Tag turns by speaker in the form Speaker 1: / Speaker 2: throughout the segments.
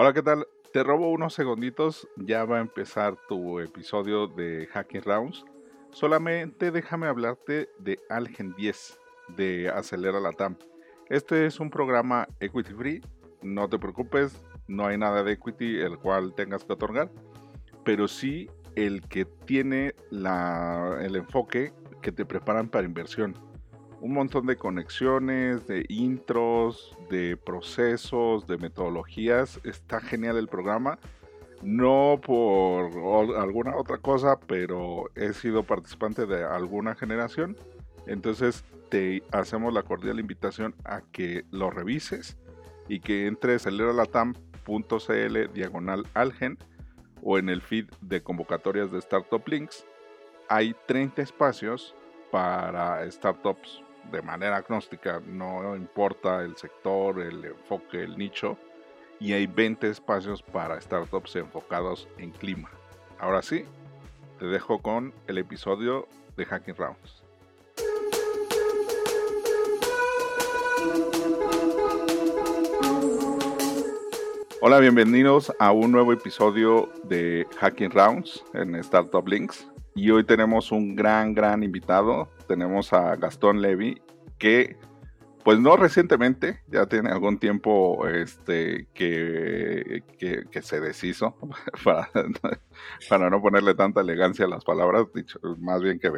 Speaker 1: Hola, ¿qué tal? Te robo unos segunditos, ya va a empezar tu episodio de Hacking Rounds. Solamente déjame hablarte de Algen 10, de Acelera la TAM. Este es un programa equity free, no te preocupes, no hay nada de equity el cual tengas que otorgar, pero sí el que tiene el enfoque que te preparan para inversión un montón de conexiones, de intros, de procesos, de metodologías. Está genial el programa. No por alguna otra cosa, pero he sido participante de alguna generación. Entonces te hacemos la cordial invitación a que lo revises y que entres a leralatam.cl diagonal algen o en el feed de convocatorias de Startup Links. Hay 30 espacios para startups de manera agnóstica, no importa el sector, el enfoque, el nicho, y hay 20 espacios para startups enfocados en clima. Ahora sí, te dejo con el episodio de Hacking Rounds. Hola, bienvenidos a un nuevo episodio de Hacking Rounds en Startup Links. Y hoy tenemos un gran, gran invitado. Tenemos a Gastón Levy, que pues no recientemente, ya tiene algún tiempo este, que, que, se deshizo, para, para, no ponerle tanta elegancia a las palabras, dicho, más bien que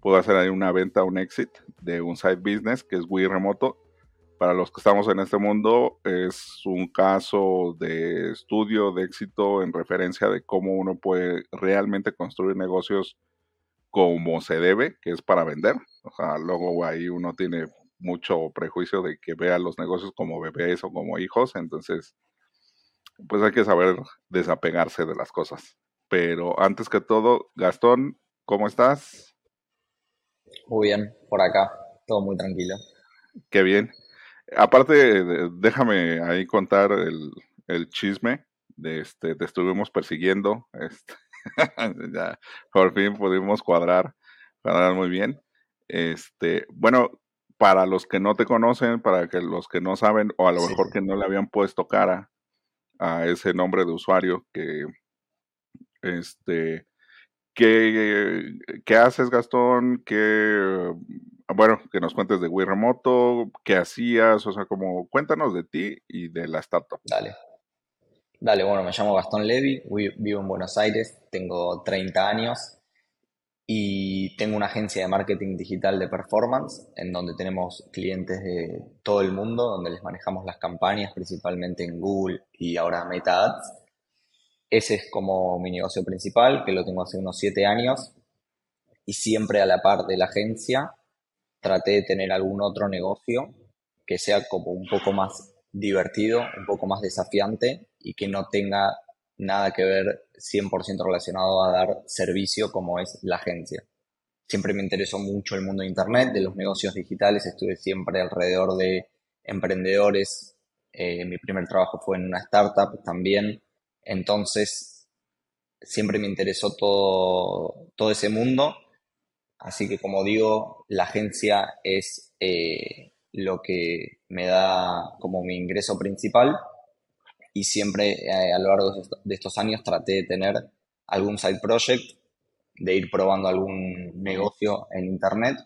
Speaker 1: pudo hacer ahí una venta, un exit de un side business que es Wii Remoto. Para los que estamos en este mundo, es un caso de estudio de éxito en referencia de cómo uno puede realmente construir negocios como se debe, que es para vender. O sea, luego ahí uno tiene mucho prejuicio de que vea los negocios como bebés o como hijos, entonces, pues hay que saber desapegarse de las cosas. Pero antes que todo, Gastón, ¿cómo estás?
Speaker 2: Muy bien, por acá, todo muy tranquilo.
Speaker 1: Qué bien. Aparte, déjame ahí contar el, el chisme. De este, te estuvimos persiguiendo. Este, ya, por fin pudimos cuadrar, cuadrar muy bien. Este, bueno, para los que no te conocen, para que los que no saben, o a lo mejor que no le habían puesto cara a ese nombre de usuario que este ¿qué, qué haces Gastón? ¿Qué, bueno, que nos cuentes de Wii Remoto, qué hacías, o sea, como cuéntanos de ti y de la startup.
Speaker 2: Dale. Dale, bueno, me llamo Gastón Levy, vivo en Buenos Aires, tengo 30 años y tengo una agencia de marketing digital de performance en donde tenemos clientes de todo el mundo, donde les manejamos las campañas principalmente en Google y ahora Meta Ads. Ese es como mi negocio principal, que lo tengo hace unos 7 años y siempre a la par de la agencia traté de tener algún otro negocio que sea como un poco más divertido, un poco más desafiante y que no tenga nada que ver 100% relacionado a dar servicio como es la agencia. Siempre me interesó mucho el mundo de Internet, de los negocios digitales, estuve siempre alrededor de emprendedores. Eh, mi primer trabajo fue en una startup también. Entonces, siempre me interesó todo, todo ese mundo. Así que, como digo, la agencia es eh, lo que me da como mi ingreso principal y siempre eh, a lo largo de estos años traté de tener algún side project, de ir probando algún negocio en internet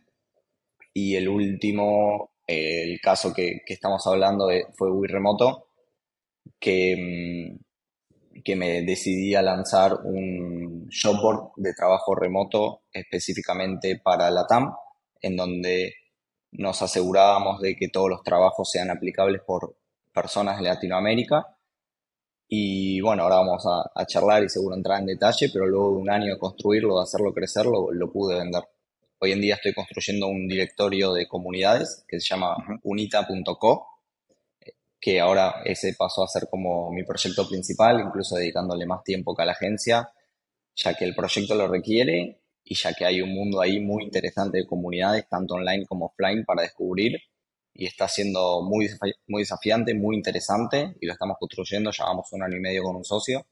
Speaker 2: y el último, el caso que, estamos hablando de, fue Wii Remoto, que, mm, que me decidí a lanzar un shopboard de trabajo remoto específicamente para la TAM, en donde nos asegurábamos de que todos los trabajos sean aplicables por personas de Latinoamérica. Y bueno, ahora vamos a, charlar y seguro entrar en detalle, pero luego de un año de construirlo, de hacerlo crecer, lo, lo, pude vender. Hoy en día estoy construyendo un directorio de comunidades que se llama unita.co, que ahora ese pasó a ser como mi proyecto principal, incluso dedicándole más tiempo que a la agencia, ya que el proyecto lo requiere y ya que hay un mundo ahí muy interesante de comunidades, tanto online como offline, para descubrir y está siendo muy, muy desafiante, muy interesante y lo estamos construyendo, llevamos un año y medio con un socio,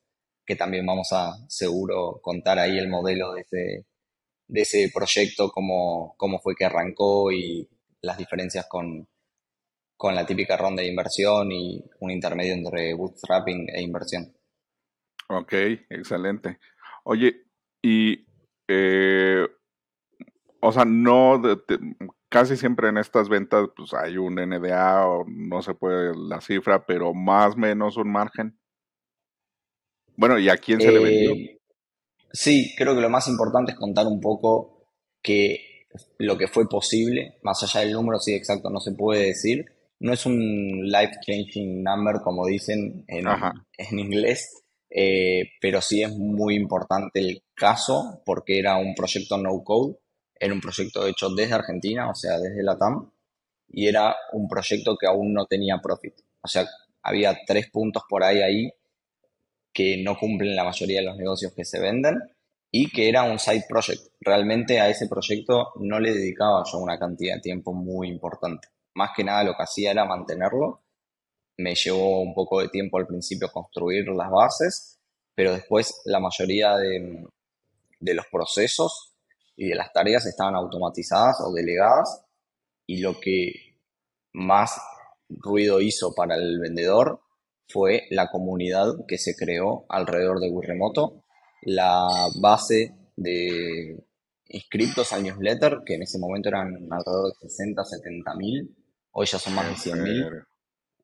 Speaker 2: que también vamos a seguro contar ahí el modelo de ese, de ese proyecto, cómo, cómo fue que arrancó y las diferencias con, con la típica ronda de inversión y un intermedio entre bootstrapping e inversión.
Speaker 1: Ok, excelente. Oye, y, eh, o sea, no, casi siempre en estas ventas, pues hay un NDA o no se puede la cifra, pero más o menos un margen. Bueno, ¿y a quién se le vendió? Eh,
Speaker 2: sí, creo que lo más importante es contar un poco que lo que fue posible, más allá del número, sí, exacto, no se puede decir. No es un life-changing number, como dicen en, en inglés, eh, pero sí es muy importante el caso porque era un proyecto no code, era un proyecto hecho desde Argentina, o sea, desde la TAM, y era un proyecto que aún no tenía profit. O sea, había tres puntos por ahí ahí que no cumplen la mayoría de los negocios que se venden y que era un side project. Realmente a ese proyecto no le dedicaba yo una cantidad de tiempo muy importante. Más que nada lo que hacía era mantenerlo me llevó un poco de tiempo al principio construir las bases, pero después la mayoría de, los procesos y de las tareas estaban automatizadas o delegadas y lo que más ruido hizo para el vendedor fue la comunidad que se creó alrededor de Remoto, la base de inscriptos al newsletter, que en ese momento eran alrededor de 60, 70 mil, hoy ya son más de 100 mil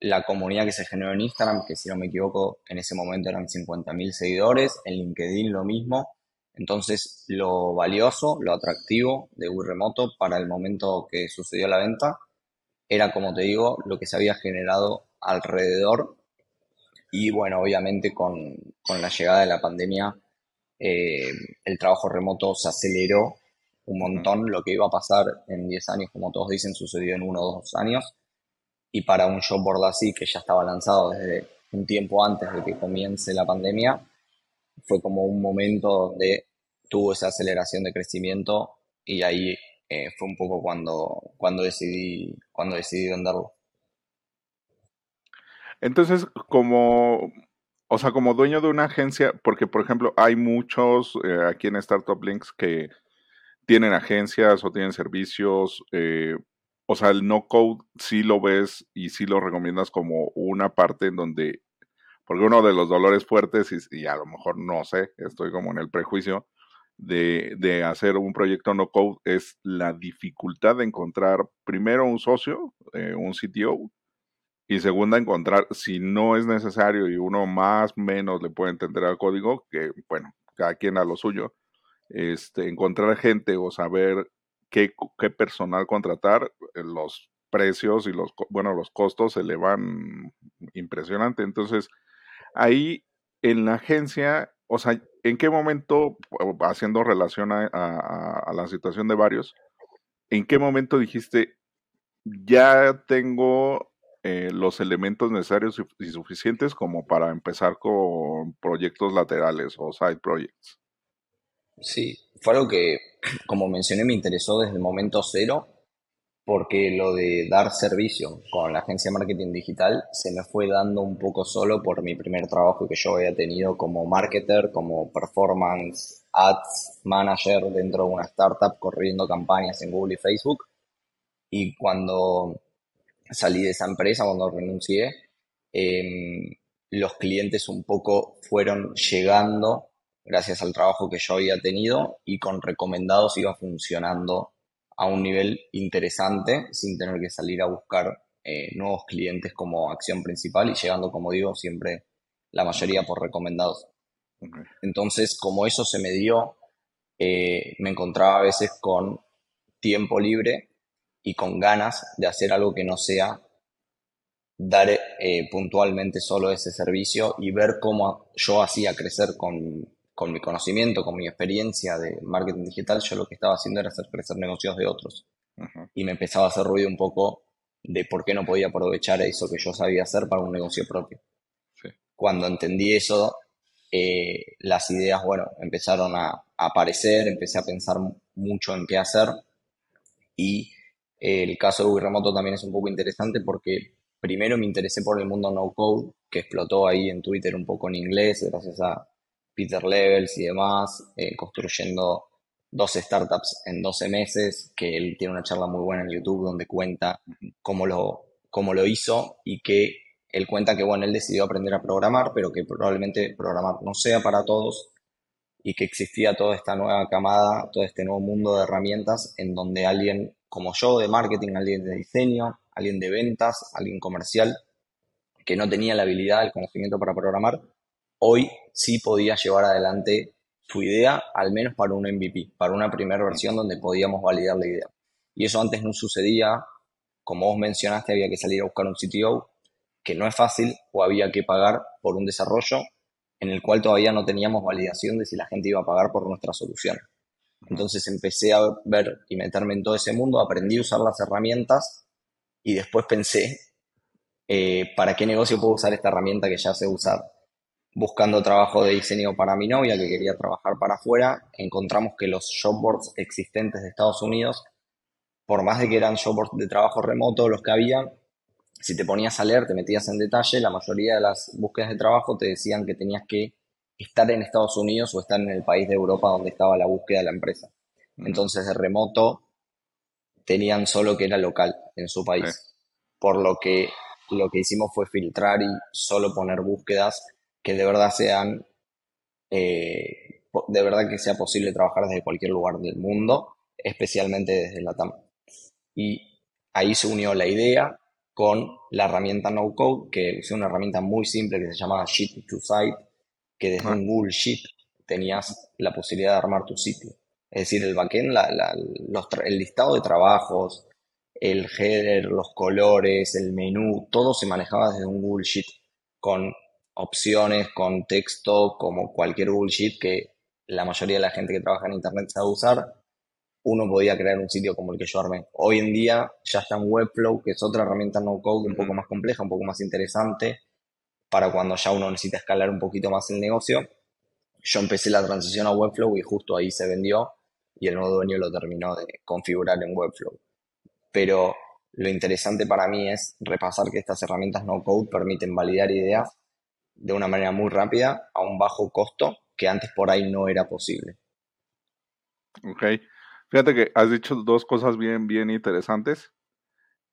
Speaker 2: la comunidad que se generó en Instagram, que si no me equivoco en ese momento eran 50.000 seguidores, en LinkedIn lo mismo. Entonces lo valioso, lo atractivo de Wii Remoto para el momento que sucedió la venta era, como te digo, lo que se había generado alrededor. Y bueno, obviamente con, la llegada de la pandemia eh, el trabajo remoto se aceleró un montón. Lo que iba a pasar en 10 años, como todos dicen, sucedió en uno o dos años y para un board así que ya estaba lanzado desde un tiempo antes de que comience la pandemia, fue como un momento donde tuvo esa aceleración de crecimiento y ahí eh, fue un poco cuando, cuando, decidí, cuando decidí venderlo.
Speaker 1: Entonces, como, o sea, como dueño de una agencia, porque por ejemplo hay muchos eh, aquí en Startup Links que tienen agencias o tienen servicios, eh, o sea, el no code sí lo ves y sí lo recomiendas como una parte en donde, porque uno de los dolores fuertes, y, a lo mejor no sé, estoy como en el prejuicio, de, de, hacer un proyecto no code es la dificultad de encontrar primero un socio, eh, un CTO, y segunda, encontrar, si no es necesario y uno más menos le puede entender al código, que bueno, cada quien a lo suyo, este, encontrar gente o saber qué, personal contratar, eh, los precios y los, bueno, los costos se elevan impresionante. Entonces, ahí en la agencia, o sea, ¿en qué momento, haciendo relación a, la situación de varios, en qué momento dijiste, ya tengo eh, los elementos necesarios y suficientes como para empezar con proyectos laterales o side projects?
Speaker 2: Sí, fue algo que, como mencioné, me interesó desde el momento cero, porque lo de dar servicio con la agencia de marketing digital se me fue dando un poco solo por mi primer trabajo que yo había tenido como marketer, como performance ads manager dentro de una startup corriendo campañas en Google y Facebook. Y cuando salí de esa empresa, cuando renuncié, em, los clientes un poco fueron llegando gracias al trabajo que yo había tenido y con recomendados iba funcionando a un nivel interesante sin tener que salir a buscar eh, nuevos clientes como acción principal y llegando, como digo, siempre la mayoría por recomendados. Entonces, como eso se me dio, eh, me encontraba a veces con tiempo libre y con ganas de hacer algo que no sea dar eh, puntualmente solo ese servicio y ver cómo yo hacía crecer con con mi conocimiento, con mi experiencia de marketing digital, yo lo que estaba haciendo era hacer crecer negocios de otros. Y me empezaba a hacer ruido un poco de por qué no podía aprovechar eso que yo sabía hacer para un negocio propio. Cuando entendí eso, eh, las ideas, bueno, empezaron a, aparecer, empecé a pensar mucho en qué hacer. Y eh, el caso de Google Remoto también es un poco interesante porque primero me interesé por el mundo no code, que explotó ahí en Twitter un poco en inglés, gracias a Peter Levels y demás, eh, construyendo dos startups en 12 meses, que él tiene una charla muy buena en YouTube donde cuenta cómo lo, cómo lo hizo y que él cuenta que, bueno, él decidió aprender a programar, pero que probablemente programar no sea para todos y que existía toda esta nueva camada, todo este nuevo mundo de herramientas en donde alguien como yo de marketing, alguien de diseño, alguien de ventas, alguien comercial, que no tenía la habilidad, el conocimiento para programar, hoy sí podía llevar adelante su idea, al menos para un MVP, para una primera versión donde podíamos validar la idea. Y eso antes no sucedía, como vos mencionaste, había que salir a buscar un CTO, que no es fácil, o había que pagar por un desarrollo en el cual todavía no teníamos validación de si la gente iba a pagar por nuestra solución. Entonces empecé a ver y meterme en todo ese mundo, aprendí a usar las herramientas y después pensé, eh, ¿para qué negocio puedo usar esta herramienta que ya sé usar? Buscando trabajo de diseño para mi novia que quería trabajar para afuera, encontramos que los jobboards existentes de Estados Unidos, por más de que eran jobboards de trabajo remoto los que había, si te ponías a leer, te metías en detalle, la mayoría de las búsquedas de trabajo te decían que tenías que estar en Estados Unidos o estar en el país de Europa donde estaba la búsqueda de la empresa. Entonces, de remoto tenían solo que era local en su país. Por lo que lo que hicimos fue filtrar y solo poner búsquedas que de verdad sean, eh, de verdad que sea posible trabajar desde cualquier lugar del mundo, especialmente desde la TAM. Y ahí se unió la idea con la herramienta No Code, que es una herramienta muy simple que se llama Sheet to Site, que desde ah. un Google Sheet tenías la posibilidad de armar tu sitio. Es decir, el backend, el listado de trabajos, el header, los colores, el menú, todo se manejaba desde un Google Sheet con opciones, con texto, como cualquier Sheet que la mayoría de la gente que trabaja en Internet sabe usar uno podía crear un sitio como el que yo armé. Hoy en día ya está en Webflow, que es otra herramienta no code un poco más compleja, un poco más interesante, para cuando ya uno necesita escalar un poquito más el negocio. Yo empecé la transición a Webflow y justo ahí se vendió y el nuevo dueño lo terminó de configurar en Webflow. Pero lo interesante para mí es repasar que estas herramientas no code permiten validar ideas de una manera muy rápida a un bajo costo que antes por ahí no era posible.
Speaker 1: Ok. Fíjate que has dicho dos cosas bien, bien interesantes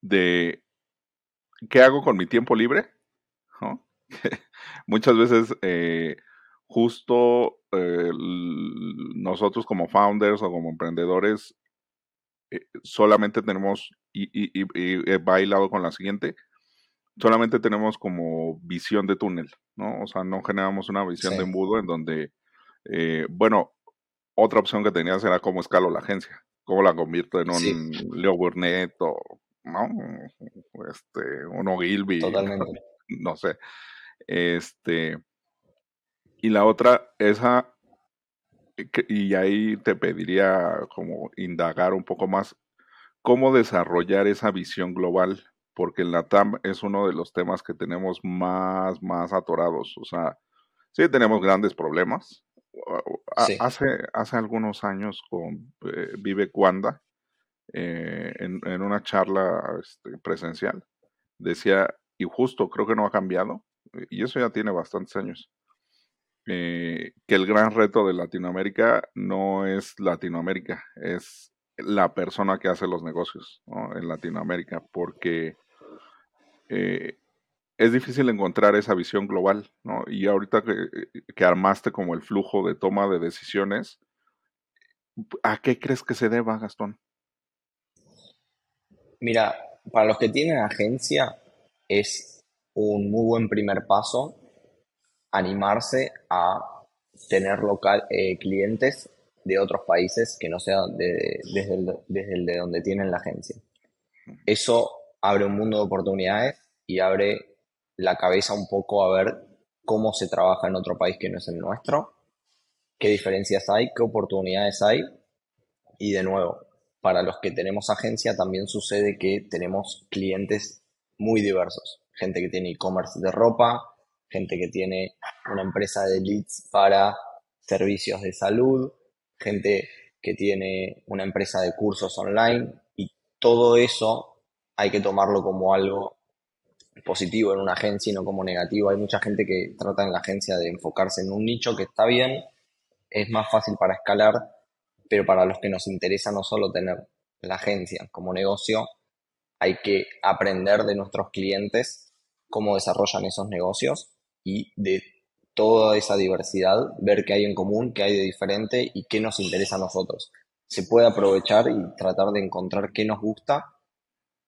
Speaker 1: de qué hago con mi tiempo libre. Muchas veces eh, justo eh, nosotros como founders o como emprendedores eh, solamente tenemos, y, y, bailado con la siguiente, solamente tenemos como visión de túnel, ¿no? O sea, no generamos una visión de embudo en donde, bueno, otra opción que tenías era cómo escalo la agencia, cómo la convierto en un Leo Burnett o ¿no? este, uno Gilby,
Speaker 2: Totalmente.
Speaker 1: no sé. Este, y la otra, esa, y ahí te pediría como indagar un poco más cómo desarrollar esa visión global, porque en la TAM es uno de los temas que tenemos más, más atorados. O sea, sí tenemos grandes problemas, Hace, hace algunos años con eh, Vive Cuanda, eh, en, una charla este, presencial, decía, y justo creo que no ha cambiado, y eso ya tiene bastantes años, eh, que el gran reto de Latinoamérica no es Latinoamérica, es la persona que hace los negocios en Latinoamérica, porque es difícil encontrar esa visión global, ¿no? Y ahorita que, armaste como el flujo de toma de decisiones, ¿a qué crees que se deba, Gastón?
Speaker 2: Mira, para los que tienen agencia, es un muy buen primer paso animarse a tener local, eh, clientes de otros países que no sean desde, el, desde el de donde tienen la agencia. Eso abre un mundo de oportunidades y abre la cabeza un poco a ver cómo se trabaja en otro país que no es el nuestro, qué diferencias hay, qué oportunidades hay. Y de nuevo, para los que tenemos agencia también sucede que tenemos clientes muy diversos. Gente que tiene e-commerce de ropa, gente que tiene una empresa de leads para servicios de salud, gente que tiene una empresa de cursos online y todo eso hay que tomarlo como algo positivo en una agencia y no como negativo. Hay mucha gente que trata en la agencia de enfocarse en un nicho que está bien, es más fácil para escalar, pero para los que nos interesa no solo tener la agencia como negocio, hay que aprender de nuestros clientes cómo desarrollan esos negocios y de toda esa diversidad, ver qué hay en común, qué hay de diferente y qué nos interesa a nosotros. Se puede aprovechar y tratar de encontrar qué nos gusta,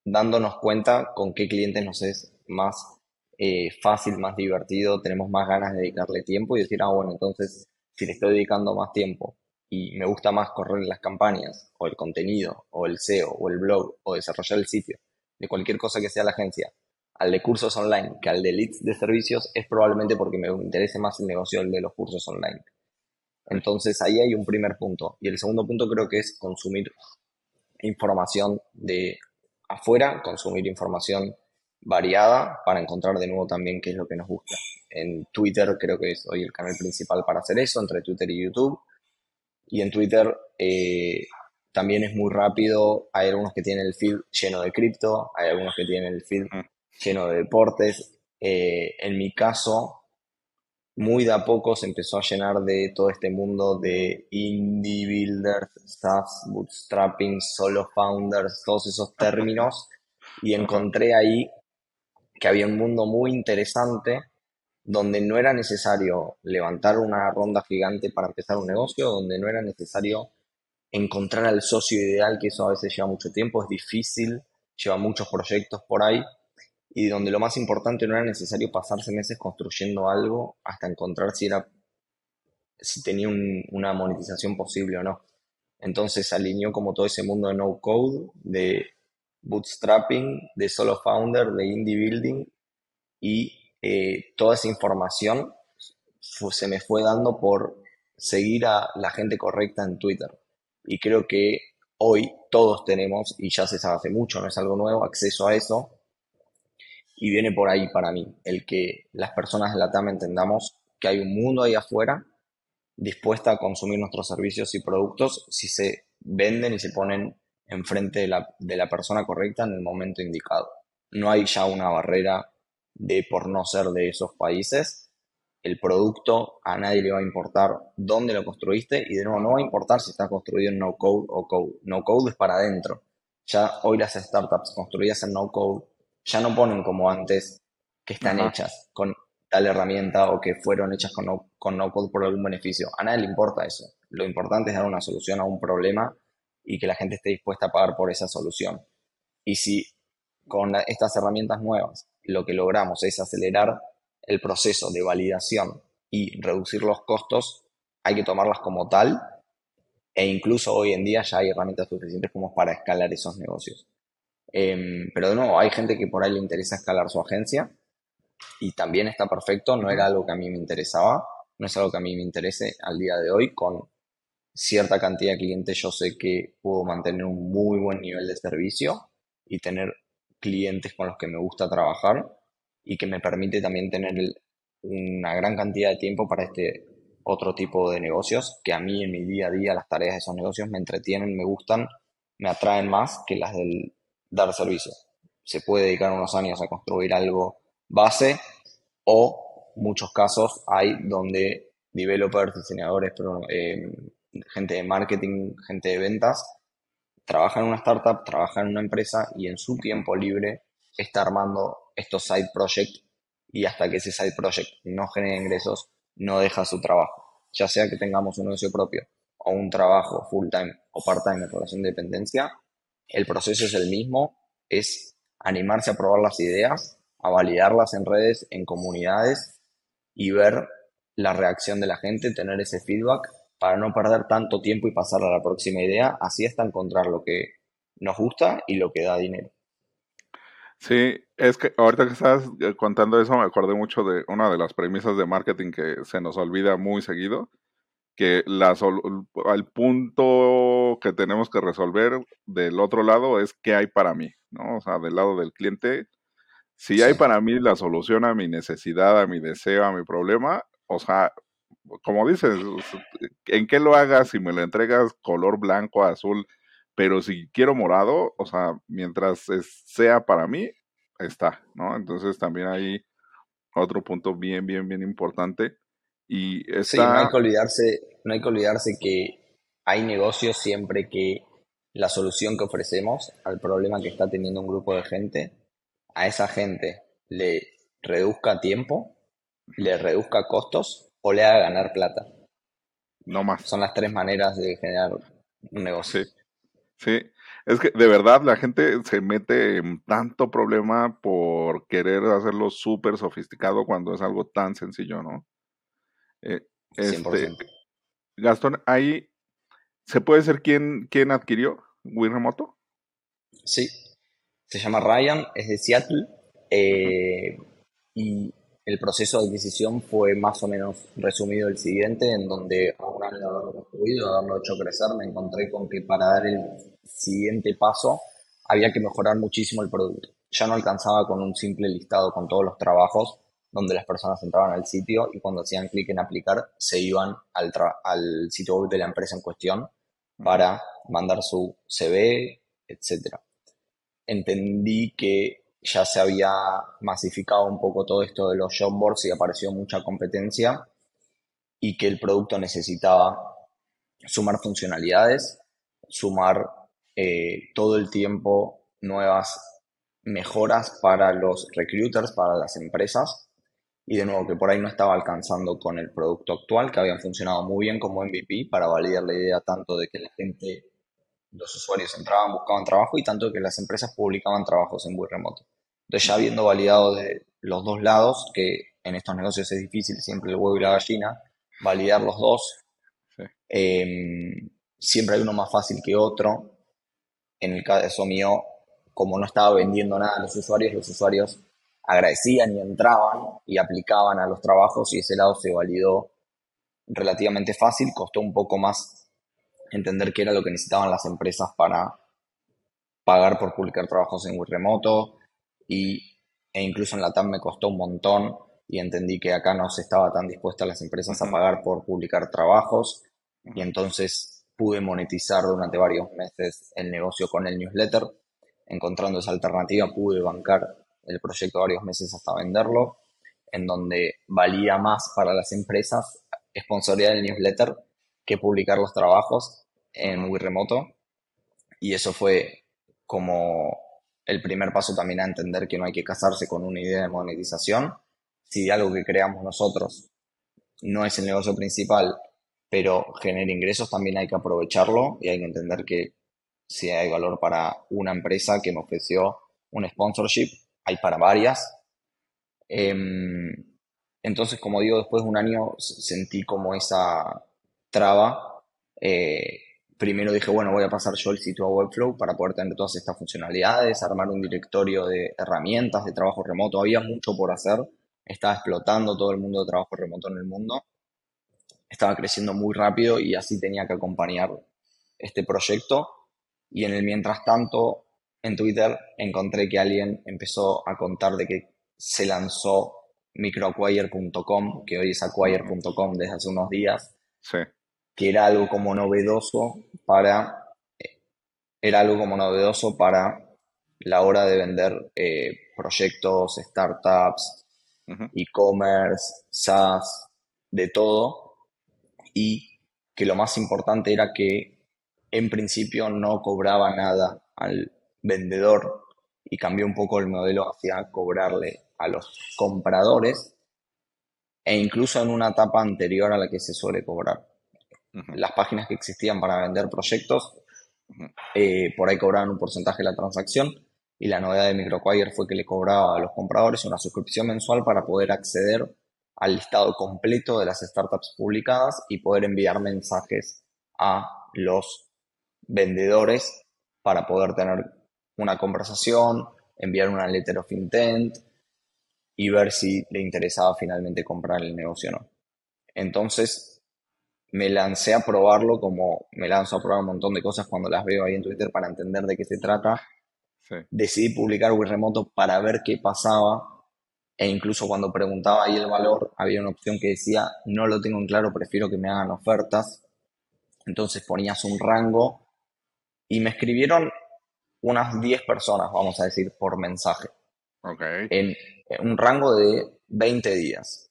Speaker 2: dándonos cuenta con qué clientes nos es más eh, fácil, más divertido, tenemos más ganas de dedicarle tiempo y decir, ah, bueno, entonces si le estoy dedicando más tiempo y me gusta más correr las campañas, o el contenido, o el SEO, o el blog, o desarrollar el sitio, de cualquier cosa que sea la agencia, al de cursos online que al de leads de servicios, es probablemente porque me interese más el negocio de los cursos online. Entonces ahí hay un primer punto. Y el segundo punto creo que es consumir información de afuera, consumir información variada para encontrar de nuevo también qué es lo que nos gusta. En Twitter creo que es hoy el canal principal para hacer eso, entre Twitter y YouTube. Y en Twitter eh, también es muy rápido. Hay algunos que tienen el feed lleno de cripto, hay algunos que tienen el feed lleno de deportes. Eh, en mi caso, muy de a poco se empezó a llenar de todo este mundo de indie builders, SaaS, bootstrapping, solo founders, todos esos términos. Y encontré ahí que había un mundo muy interesante donde no era necesario levantar una ronda gigante para empezar un negocio, donde no era necesario encontrar al socio ideal, que eso a veces lleva mucho tiempo, es difícil, lleva muchos proyectos por ahí, y donde lo más importante no era necesario pasarse meses construyendo algo hasta encontrar si era si tenía una monetización posible o no. Entonces alineó como todo ese mundo de no code, de bootstrapping, de solo founder, de indie building y eh, toda esa información se me fue dando por seguir a la gente correcta en Twitter. Y creo que hoy todos tenemos, y ya se sabe hace mucho, no es algo nuevo, acceso a eso. Y viene por ahí para mí, el que las personas de la TAM entendamos que hay un mundo ahí afuera dispuesta a consumir nuestros servicios y productos si se venden y se ponen enfrente de la, de la persona correcta en el momento indicado. No hay ya una barrera de por no ser de esos países, el producto a nadie le va a importar dónde lo construiste y de nuevo no va a importar si está construido en no code o code. No code es para adentro. Ya hoy las startups construidas en no code ya no ponen como antes que están hechas con tal herramienta o que fueron hechas con no, con no code por algún beneficio. A nadie le importa eso. Lo importante es dar una solución a un problema y que la gente esté dispuesta a pagar por esa solución. Y si con estas herramientas nuevas lo que logramos es acelerar el proceso de validación y reducir los costos, hay que tomarlas como tal e incluso hoy en día ya hay herramientas suficientes como para escalar esos negocios. Em, pero de nuevo, hay gente que por ahí le interesa escalar su agencia y también está perfecto, no era algo que a mí me interesaba, no es algo que a mí me interese al día de hoy. Con cierta cantidad de clientes yo sé que puedo mantener un muy buen nivel de servicio y tener clientes con los que me gusta trabajar y que me permite también tener una gran cantidad de tiempo para este otro tipo de negocios que a mí en mi día a día las tareas de esos negocios me entretienen, me gustan, me atraen más que las del dar servicio. Se puede dedicar unos años a construir algo base o muchos casos hay donde developers, diseñadores, eh, gente de marketing, gente de ventas trabaja en una startup, trabaja en una empresa y en su tiempo libre está armando estos side projects y hasta que ese side project no genere ingresos, no deja su trabajo. Ya sea que tengamos un negocio propio o un trabajo full time o part time en relación de dependencia, el proceso es el mismo, es animarse a probar las ideas, a validarlas en redes, en comunidades y ver la reacción de la gente, tener ese feedback para no perder tanto tiempo y pasar a la próxima idea, así hasta encontrar lo que nos gusta y lo que da dinero.
Speaker 1: Sí, es que ahorita que estás eh, contando eso me acordé mucho de una de las premisas de marketing que se nos olvida muy seguido, que la al punto que tenemos que resolver del otro lado es qué hay para mí, ¿no? O sea, del lado del cliente, si hay para mí la solución a mi necesidad, a mi deseo, a mi problema, o sea, como dices, ¿en qué lo hagas? Si me lo entregas color blanco, azul, pero si quiero morado, o sea, mientras sea para mí, está, ¿no? Entonces también hay otro punto bien, bien, bien importante. Y está...
Speaker 2: Sí, no hay que olvidarse, no hay que olvidarse que hay negocios siempre que la solución que ofrecemos al problema que está teniendo un grupo de gente, a esa gente le reduzca tiempo, le reduzca costos o le haga ganar plata.
Speaker 1: No más.
Speaker 2: Son las tres maneras de generar un negocio.
Speaker 1: Sí. Sí. Es que de verdad la gente se mete en tanto problema por querer hacerlo súper sofisticado cuando es algo tan sencillo, ¿no? Eh, este, Gastón, ahí se puede ser quién, quién adquirió Wii Remoto.
Speaker 2: Sí, se llama Ryan, es de Seattle eh, y el proceso de adquisición fue más o menos resumido el siguiente, en donde a un año de haberlo construido, de haberlo hecho crecer, me encontré con que para dar el siguiente paso había que mejorar muchísimo el producto. Ya no alcanzaba con un simple listado con todos los trabajos donde las personas entraban al sitio y cuando hacían clic en aplicar se iban al, al sitio web de la empresa en cuestión para mandar su CV, etc. Entendí que ya se había masificado un poco todo esto de los job boards y apareció mucha competencia y que el producto necesitaba sumar funcionalidades, sumar eh, todo el tiempo nuevas mejoras para los recruiters, para las empresas y de nuevo que por ahí no estaba alcanzando con el producto actual, que habían funcionado muy bien como MVP para validar la idea tanto de que la gente, los usuarios entraban, buscaban trabajo y tanto de que las empresas publicaban trabajos en muy remoto. Entonces ya habiendo validado de los dos lados, que en estos negocios es difícil siempre el huevo y la gallina, validar los dos, em, siempre hay uno más fácil que otro. En el caso mío, como no estaba vendiendo nada a los usuarios, los usuarios agradecían y entraban y aplicaban a los trabajos y ese lado se validó relativamente fácil, costó un poco más entender qué era lo que necesitaban las empresas para pagar por publicar trabajos en remoto y, e incluso en la TAM me costó un montón y entendí que acá no se estaba tan dispuesta las empresas a pagar por publicar trabajos y entonces pude monetizar durante varios meses el negocio con el newsletter. Encontrando esa alternativa pude bancar el proyecto varios meses hasta venderlo, en donde valía más para las empresas sponsorear el newsletter que publicar los trabajos en muy remoto. Y eso fue como el primer paso también a entender que no hay que casarse con una idea de monetización. Si algo que creamos nosotros no es el negocio principal, pero genera ingresos, también hay que aprovecharlo y hay que entender que si hay valor para una empresa que me ofreció un sponsorship, hay para varias. Em, entonces, como digo, después de un año sentí como esa traba. Eh, primero dije, bueno, voy a pasar yo el sitio a Webflow para poder tener todas estas funcionalidades, armar un directorio de herramientas de trabajo remoto. Había mucho por hacer. Estaba explotando todo el mundo de trabajo remoto en el mundo. Estaba creciendo muy rápido y así tenía que acompañar este proyecto. Y en el mientras tanto, en Twitter encontré que alguien empezó a contar de que se lanzó microacquire.com, que hoy es acquire.com desde hace unos días, que era algo como novedoso para era algo como novedoso para la hora de vender eh, proyectos, startups, e-commerce, SaaS, de todo, y que lo más importante era que en principio no cobraba nada al vendedor y cambió un poco el modelo hacia cobrarle a los compradores e incluso en una etapa anterior a la que se suele cobrar. Las páginas que existían para vender proyectos, eh, por ahí cobraban un porcentaje de la transacción y la novedad de MicroQuire fue que le cobraba a los compradores una suscripción mensual para poder acceder al listado completo de las startups publicadas y poder enviar mensajes a los vendedores para poder tener una conversación, enviar una letter of intent y ver si le interesaba finalmente comprar el negocio o no. Entonces me lancé a probarlo como me lanzo a probar un montón de cosas cuando las veo ahí en Twitter para entender de qué se trata. Decidí publicar Wii Remoto para ver qué pasaba e incluso cuando preguntaba ahí el valor había una opción que decía no lo tengo en claro, prefiero que me hagan ofertas. Entonces ponías un rango y me escribieron unas 10 personas, vamos a decir, por mensaje. En, un rango de 20 días.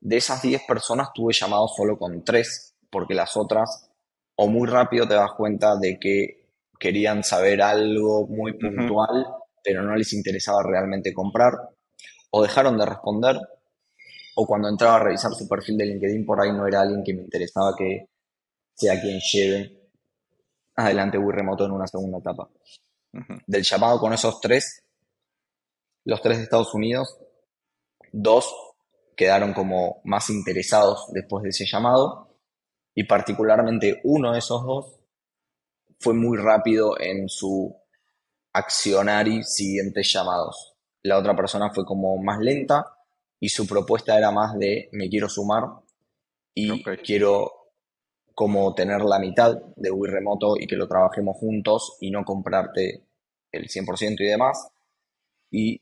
Speaker 2: De esas 10 personas tuve llamado solo con 3, porque las otras, o muy rápido te das cuenta de que querían saber algo muy puntual, pero no les interesaba realmente comprar, o dejaron de responder, o cuando entraba a revisar su perfil de LinkedIn por ahí no era alguien que me interesaba que sea quien lleve adelante Wii Remoto en una segunda etapa. Del llamado con esos tres, los tres de Estados Unidos, dos quedaron como más interesados después de ese llamado y particularmente uno de esos dos fue muy rápido en su accionar y siguientes llamados. La otra persona fue como más lenta y su propuesta era más de me quiero sumar y quiero como tener la mitad de Wii remoto y que lo trabajemos juntos y no comprarte el 100% y demás. Y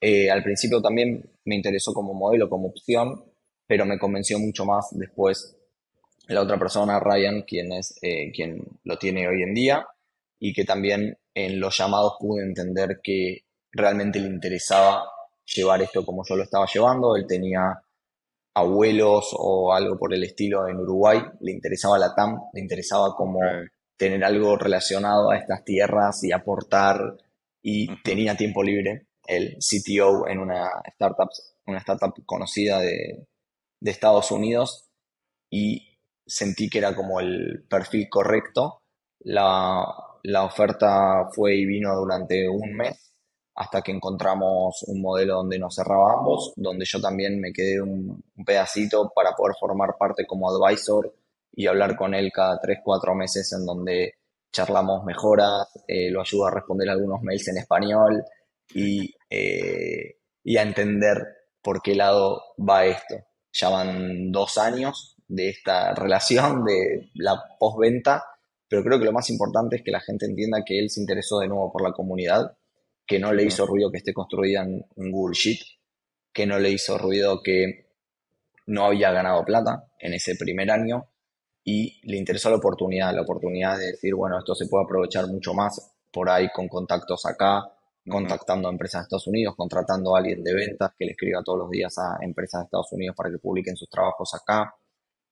Speaker 2: eh, al principio también me interesó como modelo, como opción, pero me convenció mucho más después la otra persona, Ryan, quien es eh, quien lo tiene hoy en día y que también en los llamados pude entender que realmente le interesaba llevar esto como yo lo estaba llevando. Él tenía abuelos o algo por el estilo en Uruguay, le interesaba la TAM, le interesaba como tener algo relacionado a estas tierras y aportar y tenía tiempo libre, el CTO en una startup, una startup conocida de, de Estados Unidos y sentí que era como el perfil correcto. La, la oferta fue y vino durante un mes hasta que encontramos un modelo donde nos cerraba ambos, donde yo también me quedé un, pedacito para poder formar parte como advisor y hablar con él cada tres, cuatro meses en donde charlamos mejoras, eh, lo ayudo a responder algunos mails en español y, eh, y a entender por qué lado va esto. Ya van dos años de esta relación, de la postventa, pero creo que lo más importante es que la gente entienda que él se interesó de nuevo por la comunidad que no le hizo ruido que esté construida en, Google Sheet, que no le hizo ruido que no había ganado plata en ese primer año y le interesó la oportunidad, la oportunidad de decir, bueno, esto se puede aprovechar mucho más por ahí con contactos acá, contactando a empresas de Estados Unidos, contratando a alguien de ventas que le escriba todos los días a empresas de Estados Unidos para que publiquen sus trabajos acá,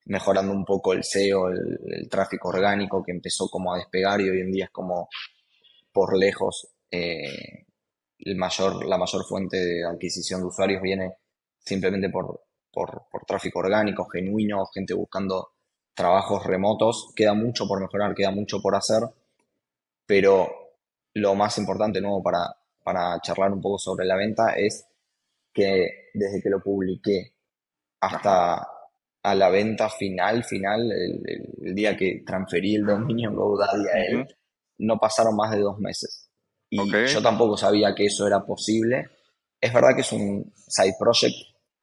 Speaker 2: mejorando un poco el SEO, el, el tráfico orgánico que empezó como a despegar y hoy en día es como por lejos eh, el mayor, la mayor fuente de adquisición de usuarios viene simplemente por, por, tráfico orgánico, genuino, gente buscando trabajos remotos. Queda mucho por mejorar, queda mucho por hacer, pero lo más importante, nuevo, para, para charlar un poco sobre la venta es que desde que lo publiqué hasta a la venta final, final, el, día que transferí el dominio GoDaddy a él, no pasaron más de dos meses. Y yo tampoco sabía que eso era posible. Es verdad que es un side project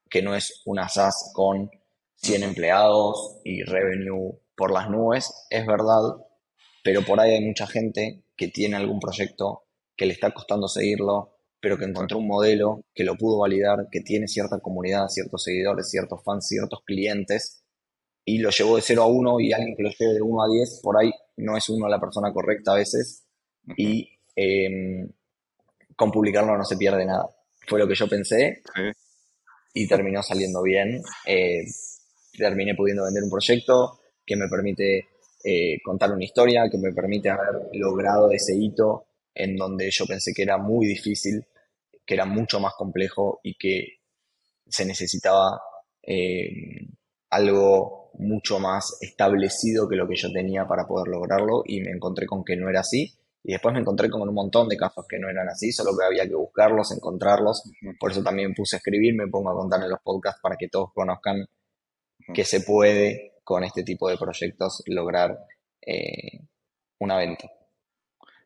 Speaker 2: que no es una SaaS con 100 empleados y revenue por las nubes, es verdad, pero por ahí hay mucha gente que tiene algún proyecto que le está costando seguirlo, pero que encontró un modelo que lo pudo validar, que tiene cierta comunidad, ciertos seguidores, ciertos fans, ciertos clientes, y lo llevó de 0 a 1 y alguien que lo lleve de 1 a 10, por ahí no es uno la persona correcta a veces, y Em, con publicarlo no se pierde nada. Fue lo que yo pensé y terminó saliendo bien. Eh, terminé pudiendo vender un proyecto que me permite eh, contar una historia, que me permite haber logrado ese hito en donde yo pensé que era muy difícil, que era mucho más complejo y que se necesitaba em, algo mucho más establecido que lo que yo tenía para poder lograrlo y me encontré con que no era así y después me encontré con un montón de casos que no eran así, solo que había que buscarlos, encontrarlos. Por eso también puse a escribir, me pongo a contar en los podcasts para que todos conozcan que se puede con este tipo de proyectos lograr eh, una venta.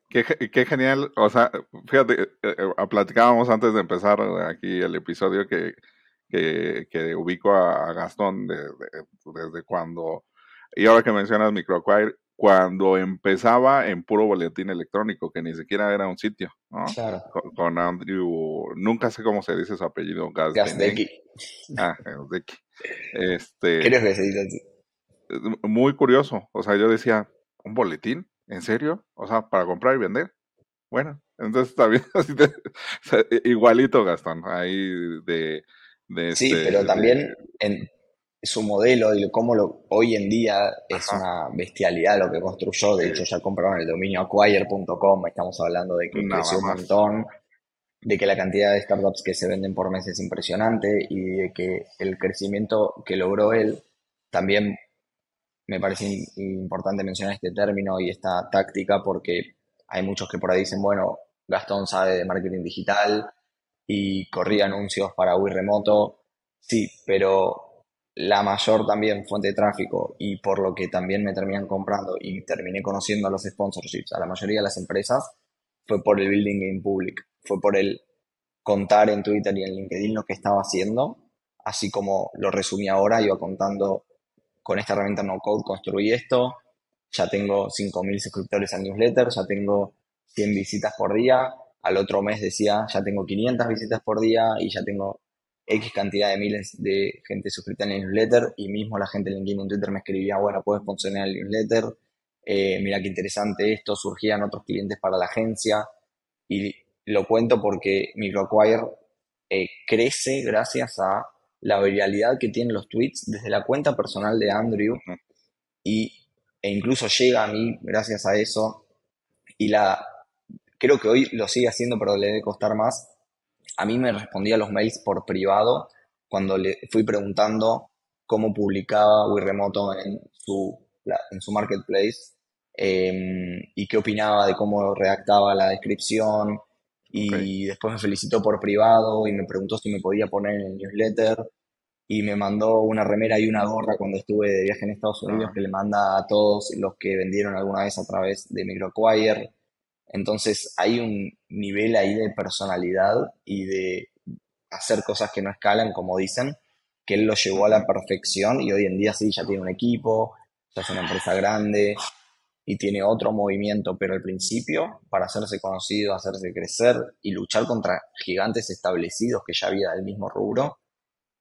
Speaker 1: Qué, genial, o sea, fíjate, eh, eh, platicábamos antes de empezar aquí el episodio que, que, ubico a, Gastón desde cuando, y ahora que mencionas Microacquire, cuando empezaba en puro boletín electrónico, que ni siquiera era un sitio, ¿no? Claro. Con, Andrew, nunca sé cómo se dice su apellido,
Speaker 2: Gazdecki.
Speaker 1: Ah, Gazdecki. Este,
Speaker 2: ¿Qué se así?
Speaker 1: Muy curioso, o sea, yo decía, ¿un boletín? ¿En serio? O sea, para comprar y vender. Bueno, entonces está bien, igualito Gastón, ahí de...
Speaker 2: sí, pero también su modelo y cómo lo, hoy en día es una bestialidad lo que construyó. De hecho, ya compraron el dominio acquire.com. Estamos hablando de que creció un montón, de que la cantidad de startups que se venden por mes es impresionante y de que el crecimiento que logró él también me parece importante mencionar este término y esta táctica porque hay muchos que por ahí dicen, bueno, Gastón sabe de marketing digital y corría anuncios para Wii Remoto. Sí, pero la mayor también fuente de tráfico y por lo que también me terminan comprando y terminé conociendo a los sponsorships, a la mayoría de las empresas, fue por el building in public, fue por el contar en Twitter y en LinkedIn lo que estaba haciendo, así como lo resumí ahora, iba contando con esta herramienta no code construí esto, ya tengo 5.000 suscriptores al newsletter, ya tengo 100 visitas por día, al otro mes decía, ya tengo 500 visitas por día y ya tengo X cantidad de miles de gente suscrita en el newsletter y mismo la gente en LinkedIn en Twitter me escribía, bueno, puedes funcionar el newsletter, eh, mira qué interesante esto, surgían otros clientes para la agencia. Y lo cuento porque MicroAcquire eh, crece gracias a la viralidad que tienen los tweets desde la cuenta personal de Andrew y, e incluso llega a mí gracias a eso. Y la creo que hoy lo sigue haciendo pero le debe costar más a mí me respondía los mails por privado cuando le fui preguntando cómo publicaba Remoto en su, en su marketplace em, y qué opinaba de cómo redactaba la descripción. Y después me felicitó por privado y me preguntó si me podía poner en el newsletter. Y me mandó una remera y una gorra cuando estuve de viaje en Estados Unidos ah. que le manda a todos los que vendieron alguna vez a través de MicroAcquire. Entonces hay un nivel ahí de personalidad y de hacer cosas que no escalan, como dicen, que él lo llevó a la perfección y hoy en día sí, ya tiene un equipo, ya es una empresa grande y tiene otro movimiento, pero al principio, para hacerse conocido, hacerse crecer y luchar contra gigantes establecidos que ya había del mismo rubro,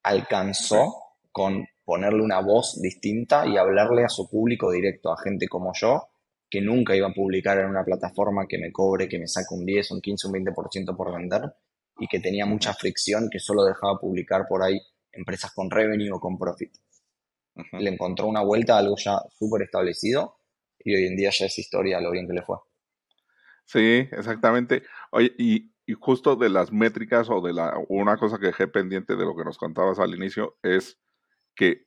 Speaker 2: alcanzó con ponerle una voz distinta y hablarle a su público directo, a gente como yo, que nunca iba a publicar en una plataforma que me cobre, que me saque un 10, un 15, un 20% por vender y que tenía mucha fricción que solo dejaba publicar por ahí empresas con revenue o con profit. Le encontró una vuelta a algo ya súper establecido y hoy en día ya es historia lo bien que le fue.
Speaker 1: Sí, exactamente. Oye, y, y justo de las métricas o de la una cosa que dejé pendiente de lo que nos contabas al inicio es que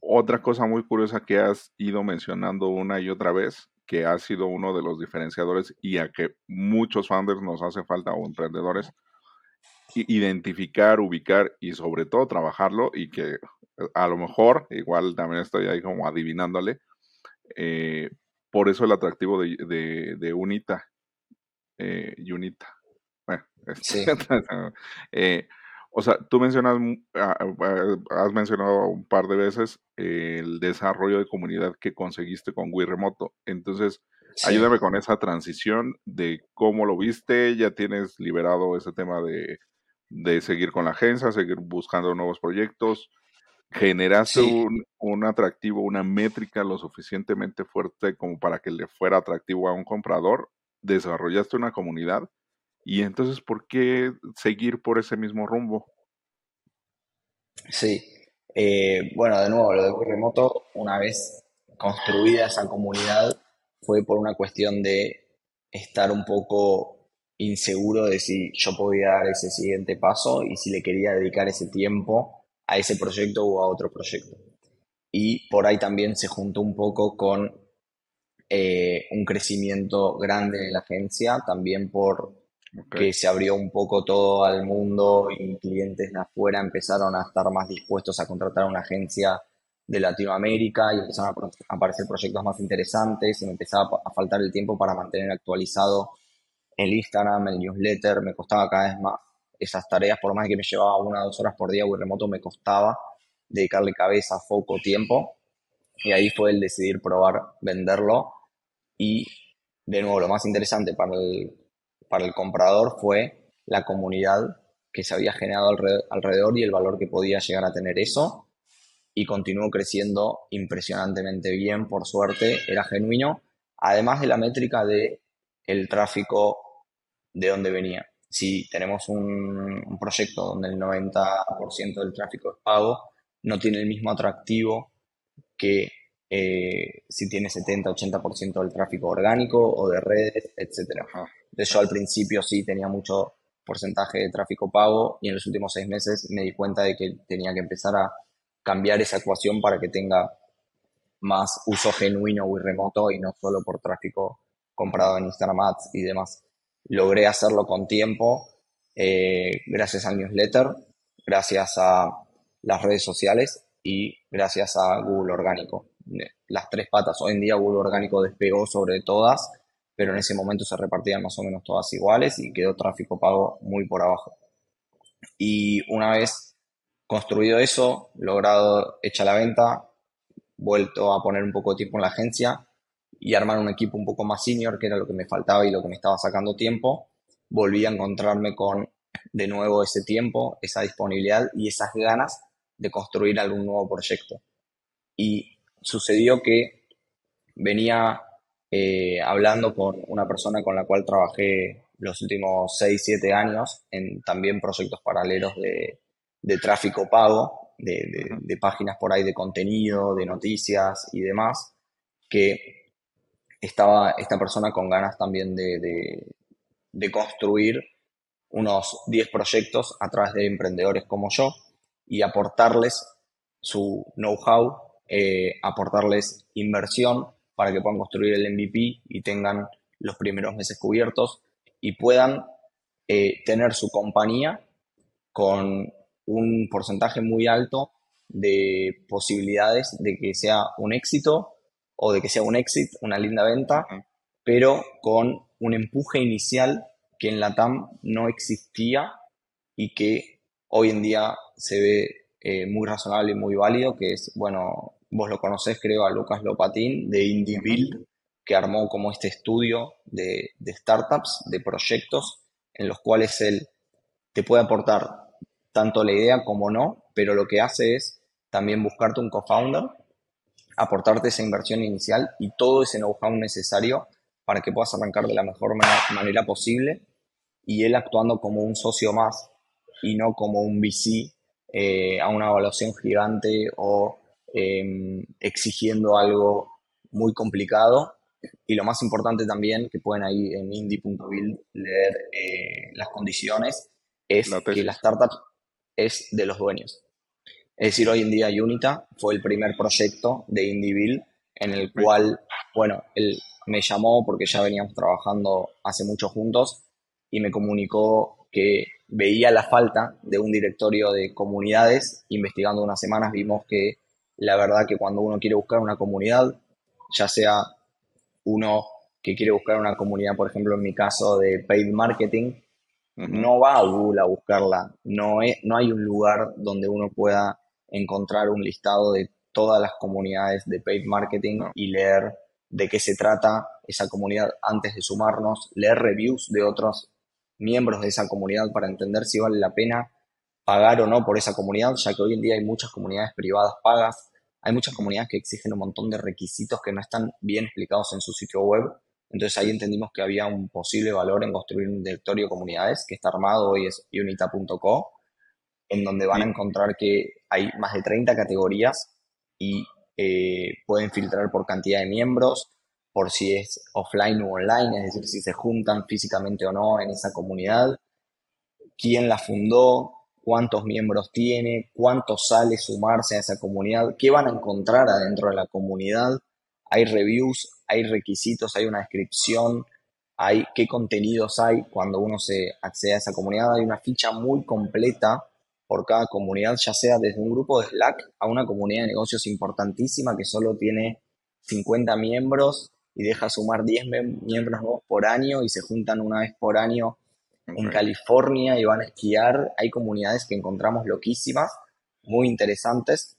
Speaker 1: otra cosa muy curiosa que has ido mencionando una y otra vez que ha sido uno de los diferenciadores y a que muchos founders nos hace falta o emprendedores identificar, ubicar y sobre todo trabajarlo y que eh, a lo mejor, igual también estoy ahí como adivinándole, eh, por eso el atractivo de, de, Unita, eh, Unita. Bueno, sí. eh, o sea, tú mencionas, ah, ah, has mencionado un par de veces el desarrollo de comunidad que conseguiste con Wii Remoto. Entonces, ayúdame con esa transición de cómo lo viste, ya tienes liberado ese tema de, seguir con la agencia, seguir buscando nuevos proyectos. ¿Generaste un, un, atractivo, una métrica lo suficientemente fuerte como para que le fuera atractivo a un comprador? ¿Desarrollaste una comunidad? Y entonces, ¿por qué seguir por ese mismo rumbo?
Speaker 2: Sí, eh, bueno, de nuevo, lo de remoto, una vez construida esa comunidad, fue por una cuestión de estar un poco inseguro de si yo podía dar ese siguiente paso y si le quería dedicar ese tiempo a ese proyecto o a otro proyecto. Y por ahí también se juntó un poco con eh, un crecimiento grande en la agencia, también por que se abrió un poco todo al mundo y clientes de afuera empezaron a estar más dispuestos a contratar una agencia de Latinoamérica y empezaron a aparecer proyectos más interesantes y me empezaba a faltar el tiempo para mantener actualizado el Instagram, el newsletter, me costaba cada vez más esas tareas, por más que me llevaba una o dos horas por día o remoto, me costaba dedicarle cabeza, foco, tiempo. Y ahí fue el decidir probar venderlo. Y de nuevo, lo más interesante para el para el comprador fue la comunidad que se había generado alrededor y el valor que podía llegar a tener eso. Y continuó creciendo impresionantemente bien, por suerte, era genuino. Además de la métrica de el tráfico de dónde venía. Si tenemos un, proyecto donde el 90% del tráfico es pago, no tiene el mismo atractivo que eh, si tiene 70-80% del tráfico orgánico o de redes, etc. Entonces yo al principio sí tenía mucho porcentaje de tráfico pago y en los últimos seis meses me di cuenta de que tenía que empezar a cambiar esa ecuación para que tenga más uso genuino y remoto y no solo por tráfico comprado en Instagram Ads y demás. Logré hacerlo con tiempo eh, gracias al newsletter, gracias a las redes sociales y gracias a Google Orgánico. Las tres patas. Hoy en día Google Orgánico despegó sobre todas, pero en ese momento se repartían más o menos todas iguales y quedó tráfico pago muy por abajo. Y una vez construido eso, logrado hecha la venta, vuelto a poner un poco de tiempo en la agencia y armar un equipo un poco más senior, que era lo que me faltaba y lo que me estaba sacando tiempo, volví a encontrarme con de nuevo ese tiempo, esa disponibilidad y esas ganas de construir algún nuevo proyecto. Y sucedió que venía eh, hablando con una persona con la cual trabajé los últimos 6, 7 años en también proyectos paralelos de, tráfico pago, de, páginas por ahí de contenido, de noticias y demás, que estaba esta persona con ganas también de, de construir unos 10 proyectos a través de emprendedores como yo y aportarles su know-how, eh, aportarles inversión para que puedan construir el MVP y tengan los primeros meses cubiertos y puedan eh, tener su compañía con un porcentaje muy alto de posibilidades de que sea un éxito o de que sea un éxito, una linda venta, pero con un empuje inicial que en la TAM no existía y que hoy en día se ve eh, muy razonable y muy válido, que es, bueno, vos lo conocés creo a Lucas Lopatín de Indie Build, que armó como este estudio de, startups, de proyectos, en los cuales él te puede aportar tanto la idea como no, pero lo que hace es también buscarte un co-founder, aportarte esa inversión inicial y todo ese know-how necesario para que puedas arrancar de la mejor manera posible y él actuando como un socio más y no como un VC eh, a una evaluación gigante o em, exigiendo algo muy complicado. Y lo más importante también, que pueden ahí en indie.build leer eh, las condiciones, es que la startup es de los dueños. Es decir, hoy en día Unita fue el primer proyecto de IndieBuild en el cual, bueno, él me llamó porque ya veníamos trabajando hace mucho juntos y me comunicó que veía la falta de un directorio de comunidades. Investigando unas semanas vimos que la verdad que cuando uno quiere buscar una comunidad, ya sea uno que quiere buscar una comunidad, por ejemplo, en mi caso de paid marketing, no va a Google a buscarla. No, no hay un lugar donde uno pueda encontrar un listado de todas las comunidades de paid marketing y leer de qué se trata esa comunidad antes de sumarnos, leer reviews de otros miembros de esa comunidad para entender si vale la pena pagar o no por esa comunidad, ya que hoy en día hay muchas comunidades privadas pagas, hay muchas comunidades que exigen un montón de requisitos que no están bien explicados en su sitio web. Entonces ahí entendimos que había un posible valor en construir un directorio de comunidades que está armado hoy es unita.co, en donde van a encontrar que hay más de 30 categorías y eh, pueden filtrar por cantidad de miembros, por si es offline o online, es decir, si se juntan físicamente o no en esa comunidad, quién la fundó, cuántos miembros tiene, cuánto sale sumarse a esa comunidad, qué van a encontrar adentro de la comunidad, hay reviews, hay requisitos, hay una descripción, hay qué contenidos hay cuando uno se accede a esa comunidad, hay una ficha muy completa por cada comunidad, ya sea desde un grupo de Slack a una comunidad de negocios importantísima que solo tiene 50 miembros y deja sumar 10 miembros nuevos por año y se juntan una vez por año en California y van a esquiar. Hay comunidades que encontramos loquísimas, muy interesantes.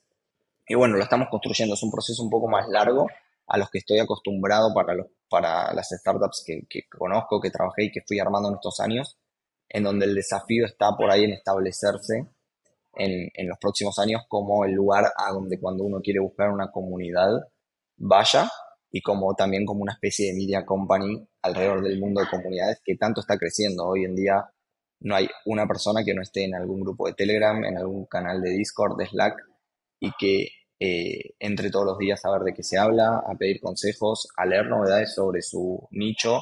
Speaker 2: Y bueno, lo estamos construyendo. Es un proceso un poco más largo a los que estoy acostumbrado para, los, para las startups que, que conozco, que trabajé y que fui armando en estos años, en donde el desafío está por ahí en establecerse en, en, los próximos años como el lugar a donde cuando uno quiere buscar una comunidad vaya y como también como una especie de media company alrededor del mundo de comunidades que tanto está creciendo. Hoy en día no hay una persona que no esté en algún grupo de Telegram, en algún canal de Discord, de Slack, y que eh, entre todos los días a ver de qué se habla, a pedir consejos, a leer novedades sobre su nicho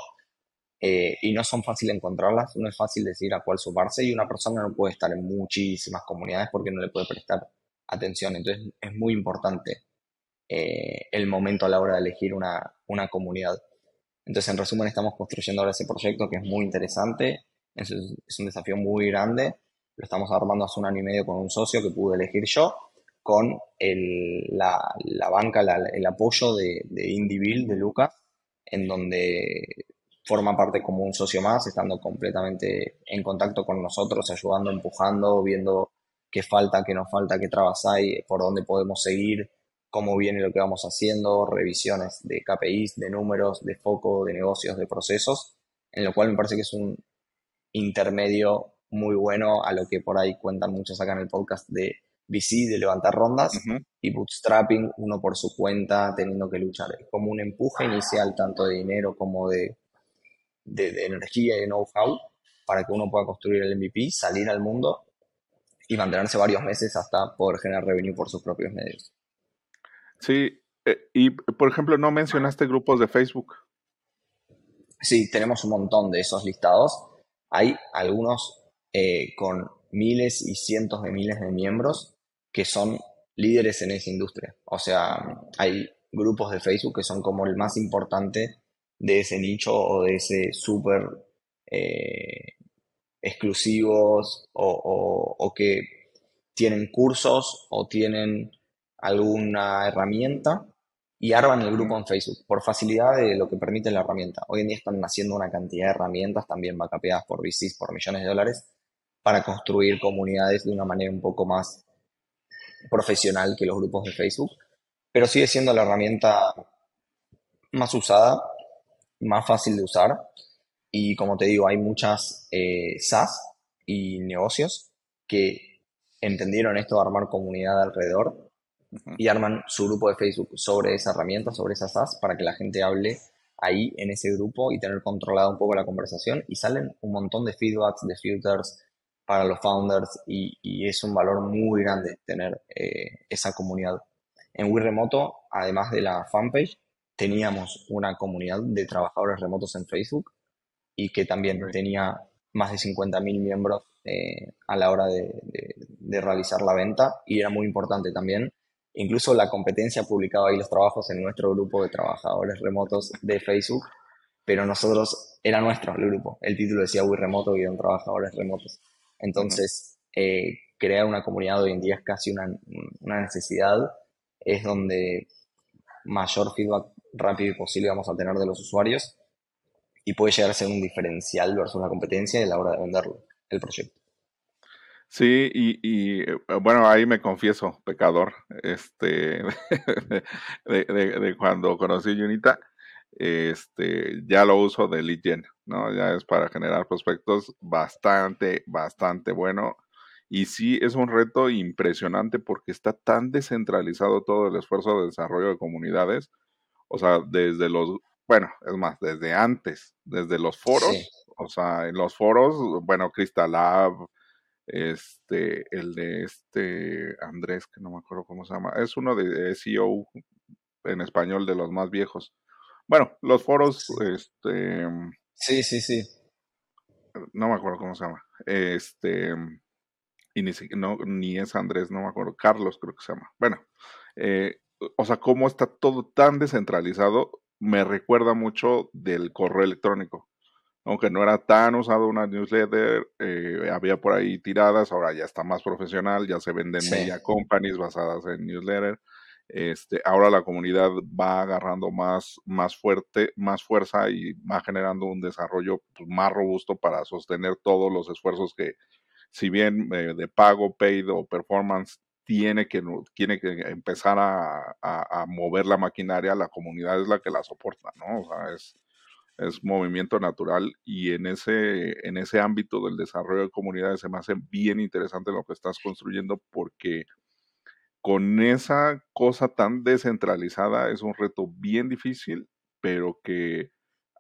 Speaker 2: eh, y no son fáciles encontrarlas, no es fácil decir a cuál sumarse y una persona no puede estar en muchísimas comunidades porque no le puede prestar atención. Entonces es muy importante eh, el momento a la hora de elegir una, una, comunidad. Entonces en resumen estamos construyendo ahora ese proyecto que es muy interesante, es, un desafío muy grande, lo estamos armando hace un año y medio con un socio que pude elegir yo, con la, la, banca, el apoyo de, de Indie de Lucas, en donde forma parte como un socio más, estando completamente en contacto con nosotros, ayudando, empujando, viendo qué falta, qué no falta, qué trabas hay, por dónde podemos seguir, cómo viene lo que vamos haciendo, revisiones de KPIs, de números, de foco, de negocios, de procesos, en lo cual me parece que es un intermedio muy bueno a lo que por ahí cuentan muchos acá en el podcast de VC, de levantar rondas, y bootstrapping, uno por su cuenta, teniendo que luchar. Es como un empuje inicial, tanto de dinero como de de, energía y de know-how para que uno pueda construir el MVP, salir al mundo y mantenerse varios meses hasta poder generar revenue por sus propios medios.
Speaker 1: Sí, eh, y por ejemplo, no mencionaste grupos de Facebook.
Speaker 2: Sí, tenemos un montón de esos listados. Hay algunos eh, con miles y cientos de miles de miembros que son líderes en esa industria. O sea, hay grupos de Facebook que son como el más importante de ese nicho o de ese súper eh, exclusivos o, que tienen cursos o tienen alguna herramienta y arman el grupo en Facebook por facilidad de lo que permite la herramienta. Hoy en día están naciendo una cantidad de herramientas también vacapeadas por VCs por millones de dólares para construir comunidades de una manera un poco más profesional que los grupos de Facebook, pero sigue siendo la herramienta más usada más fácil de usar. Y como te digo, hay muchas eh, SaaS y negocios que entendieron esto de armar comunidad alrededor y arman su grupo de Facebook sobre esa herramienta, sobre esa SaaS, para que la gente hable ahí en ese grupo y tener controlada un poco la conversación. Y salen un montón de feedbacks, de filters para los founders y, es un valor muy grande tener eh, esa comunidad. En Wii Remoto, además de la fanpage, teníamos una comunidad de trabajadores remotos en Facebook y que también tenía más de 50.000 miembros eh, a la hora de, realizar la venta y era muy importante también. Incluso la competencia publicaba ahí los trabajos en nuestro grupo de trabajadores remotos de Facebook, pero nosotros, era nuestro el grupo. El título decía Wii Remoto y eran trabajadores remotos. Entonces, eh, crear una comunidad hoy en día es casi una, una necesidad, es donde mayor feedback rápido y posible vamos a tener de los usuarios y puede llegar a ser un diferencial versus la competencia a la hora de venderlo, el proyecto.
Speaker 1: Sí, y, eh, bueno, ahí me confieso, pecador, este, de, cuando conocí Unita, este, ya lo uso de lead gen, ¿no? Ya es para generar prospectos bastante, bastante bueno. Y sí, es un reto impresionante porque está tan descentralizado todo el esfuerzo de desarrollo de comunidades o sea, desde los, bueno, es más, desde antes, desde los foros, o sea, en los foros, bueno, Crystal Lab, este, el de este Andrés, que no me acuerdo cómo se llama, es uno de SEO en español de los más viejos. Bueno, los foros, este...
Speaker 2: Sí, sí, sí.
Speaker 1: No me acuerdo cómo se llama. Este... Y ni, no, ni es Andrés, no me acuerdo. Carlos creo que se llama. Bueno, eh, o sea, cómo está todo tan descentralizado, me recuerda mucho del correo electrónico. Aunque no era tan usado una newsletter, eh, había por ahí tiradas, ahora ya está más profesional, ya se venden media companies basadas en newsletter. Este, ahora la comunidad va agarrando más, más fuerte, más fuerza y va generando un desarrollo pues, más robusto para sostener todos los esfuerzos que, si bien eh, de pago, paid o performance tiene que, tiene que empezar a, mover la maquinaria, la comunidad es la que la soporta, ¿no? O sea, es, es movimiento natural y en ese, en ese ámbito del desarrollo de comunidades se me hace bien interesante lo que estás construyendo porque con esa cosa tan descentralizada es un reto bien difícil, pero que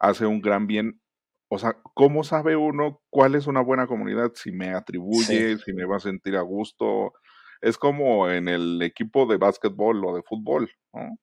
Speaker 1: hace un gran bien. O sea, ¿cómo sabe uno cuál es una buena comunidad? Si me atribuye, si me va a sentir a gusto, Es como en el equipo de básquetbol o de fútbol, ¿no?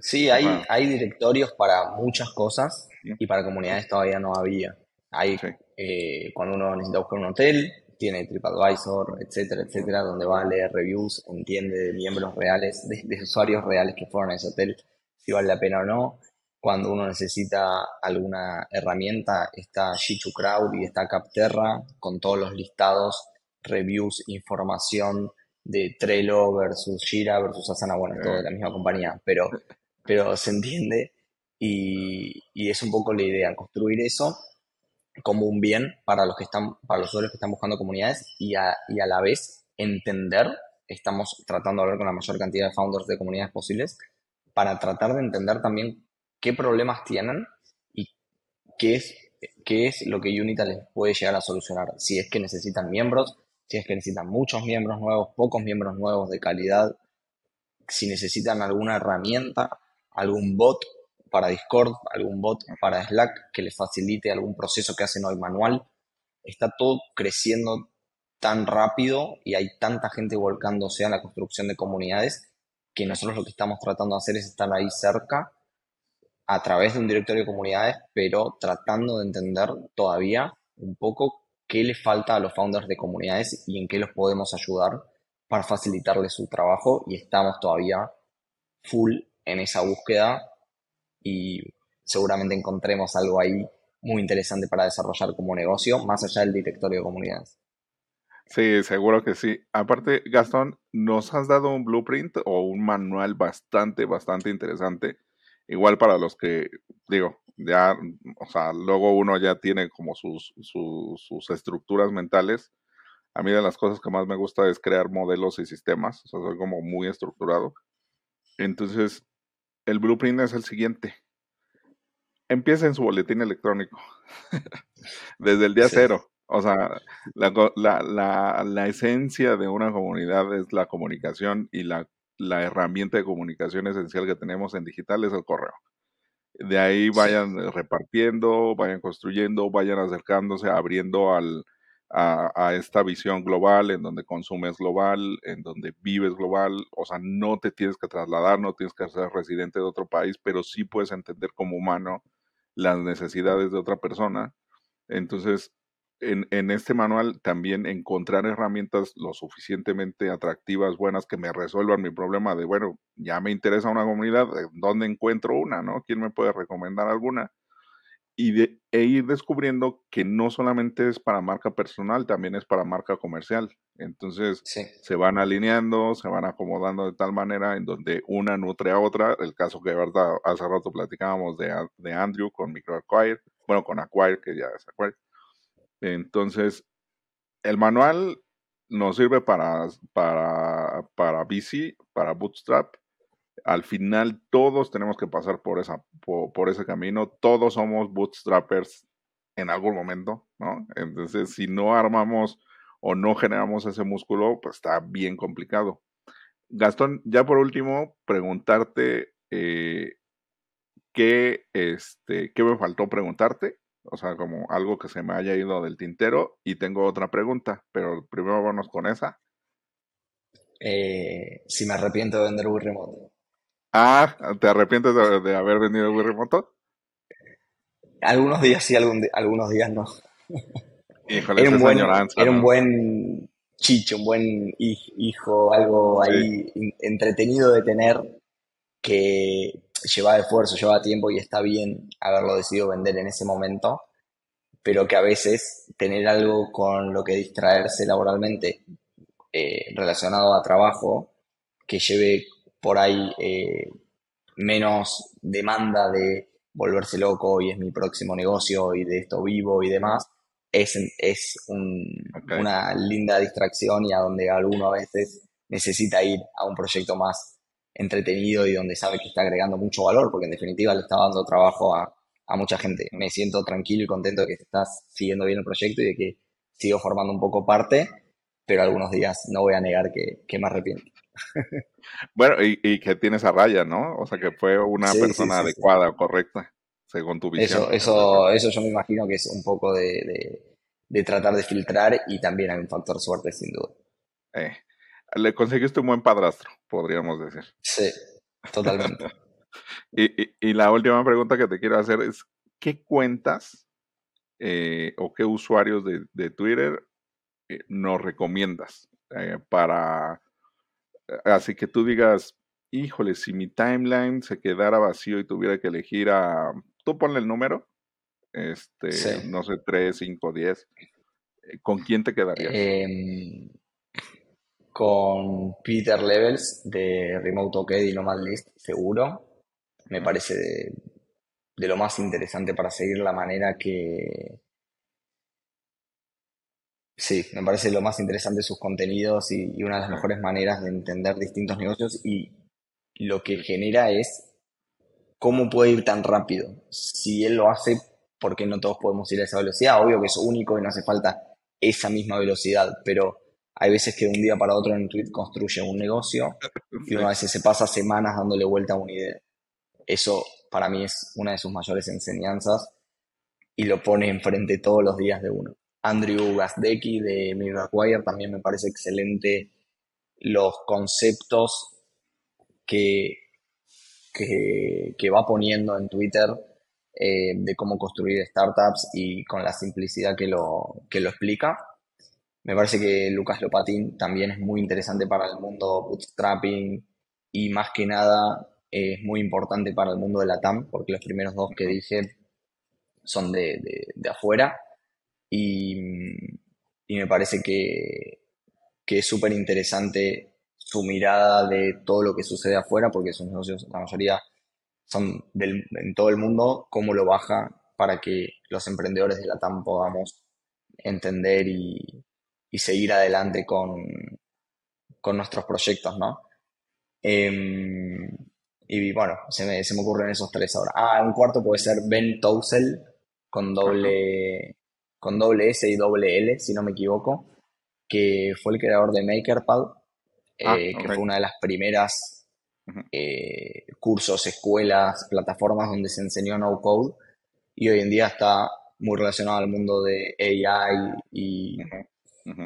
Speaker 2: Sí, hay, hay directorios para muchas cosas y para comunidades todavía no había. Hay, eh, cuando uno necesita buscar un hotel, tiene TripAdvisor, etcétera, etcétera, donde va a leer reviews, entiende de miembros reales, de, usuarios reales que fueron a ese hotel, si vale la pena o no. Cuando uno necesita alguna herramienta, está G2 Crowd y está Capterra con todos los listados, reviews, información de Trello versus Jira versus Asana, bueno, todo de la misma compañía, pero, pero se entiende y, y es un poco la idea, construir eso como un bien para los que están, para los usuarios que están buscando comunidades y a, y a la vez entender, estamos tratando de hablar con la mayor cantidad de founders de comunidades posibles, para tratar de entender también qué problemas tienen y qué es, qué es lo que Unita les puede llegar a solucionar. Si es que necesitan miembros, si es que necesitan muchos miembros nuevos, pocos miembros nuevos de calidad, si necesitan alguna herramienta, algún bot para Discord, algún bot para Slack que les facilite algún proceso que hacen hoy manual. Está todo creciendo tan rápido y hay tanta gente volcándose a la construcción de comunidades que nosotros lo que estamos tratando de hacer es estar ahí cerca a través de un directorio de comunidades, pero tratando de entender todavía un poco qué les falta a los founders de comunidades y en qué los podemos ayudar para facilitarles su trabajo y estamos todavía full en esa búsqueda y seguramente encontremos algo ahí muy interesante para desarrollar como negocio, más allá del directorio de comunidades.
Speaker 1: Sí, seguro que sí. Aparte, Gastón, nos has dado un blueprint o un manual bastante, bastante interesante. Igual para los que, digo, ya, o sea, luego uno ya tiene como sus, sus, sus estructuras mentales. A mí de las cosas que más me gusta es crear modelos y sistemas, o sea, soy como muy estructurado. Entonces, el blueprint es el siguiente. Empieza en su boletín electrónico. Desde el día cero. O sea, la, esencia de una comunidad es la comunicación y la, herramienta de comunicación esencial que tenemos en digital es el correo. De ahí vayan repartiendo, vayan construyendo, vayan acercándose, abriendo al, a, esta visión global, en donde consumes global, en donde vives global, o sea, no te tienes que trasladar, no tienes que ser residente de otro país, pero sí puedes entender como humano las necesidades de otra persona. Entonces, en, en, este manual también encontrar herramientas lo suficientemente atractivas, buenas, que me resuelvan mi problema de, bueno, ya me interesa una comunidad, ¿dónde encuentro una? ¿No? ¿Quién me puede recomendar alguna? Y de, e ir descubriendo que no solamente es para marca personal, también es para marca comercial. Entonces se van alineando, se van acomodando de tal manera en donde una nutre a otra. El caso que verdad hace rato platicábamos de, de Andrew con MicroAcquire, bueno, con Acquire, que ya es Acquire. Entonces, el manual nos sirve para, para, para VC, para Bootstrap, al final todos tenemos que pasar por, esa, por, ese camino, todos somos bootstrappers en algún momento, ¿no? Entonces, si no armamos o no generamos ese músculo, pues está bien complicado. Gastón, ya por último, preguntarte eh, qué, este, qué me faltó preguntarte, o sea, como algo que se me haya ido del tintero, y tengo otra pregunta, pero primero vamos con esa.
Speaker 2: Eh, si me arrepiento de vender Remote.
Speaker 1: Ah, ¿te arrepientes de, haber venido muy remoto?
Speaker 2: Algunos días sí, algunos días no.
Speaker 1: Híjole, era un, buen,
Speaker 2: era un buen chicho, un buen hijo, algo ahí entretenido de tener que lleva esfuerzo, lleva tiempo y está bien haberlo decidido vender en ese momento, pero que a veces tener algo con lo que distraerse laboralmente eh, relacionado a trabajo que lleve por ahí eh, menos demanda de volverse loco y es mi próximo negocio y de esto vivo y demás, es, es una linda distracción y a donde alguno a veces necesita ir a un proyecto más entretenido y donde sabe que está agregando mucho valor, porque en definitiva le está dando trabajo a, mucha gente. Me siento tranquilo y contento de que estás siguiendo bien el proyecto y de que sigo formando un poco parte, pero algunos días no voy a negar que, que me arrepiento.
Speaker 1: Bueno, y, que tienes a raya, ¿no? O sea, que fue una persona adecuada, correcta, según tu visión.
Speaker 2: Eso, eso, eso yo me imagino que es un poco de, tratar de filtrar y también hay un factor suerte, sin duda.
Speaker 1: Eh, le conseguiste un buen padrastro, podríamos decir.
Speaker 2: Sí, totalmente.
Speaker 1: y, la última pregunta que te quiero hacer es, ¿qué cuentas eh, o qué usuarios de, Twitter eh, nos recomiendas para, así que tú digas, híjole, si mi timeline se quedara vacío y tuviera que elegir a, tú ponle el número, este, no sé, 3, 5, 10, ¿con quién te quedarías?
Speaker 2: Em, con Peter Levels de Remote OK y Nomad List, seguro. Me parece de, lo más interesante para seguir la manera que... Sí, me parece lo más interesante sus contenidos y, una de las mejores maneras de entender distintos negocios y lo que genera es cómo puede ir tan rápido. Si él lo hace, ¿por qué no todos podemos ir a esa velocidad? Obvio que es único y no hace falta esa misma velocidad, pero hay veces que de un día para otro en tweet construye un negocio y uno a veces se pasa semanas dándole vuelta a una idea. Eso para mí es una de sus mayores enseñanzas y lo pone enfrente todos los días de uno. Andrew Gazdecki de Mirrorwire también me parece excelente los conceptos que, que, va poniendo en Twitter eh, de cómo construir startups y con la simplicidad que lo, que lo explica. Me parece que Lucas Lopatín también es muy interesante para el mundo bootstrapping y más que nada es muy importante para el mundo de la TAM, porque los primeros dos que dije son de, afuera y, me parece que, que es súper interesante su mirada de todo lo que sucede afuera, porque sus negocios, la mayoría son en todo el mundo, cómo lo baja para que los emprendedores de la TAM podamos entender y, y seguir adelante con, con nuestros proyectos, ¿no? Em, y bueno, se me, se me, ocurren esos tres ahora. Ah, un cuarto puede ser Ben Tousell con doble, con doble S y doble L, si no me equivoco, que fue el creador de MakerPad, ah, eh, que fue una de las primeras eh, cursos, escuelas, plataformas donde se enseñó no code y hoy en día está muy relacionado al mundo de AI y,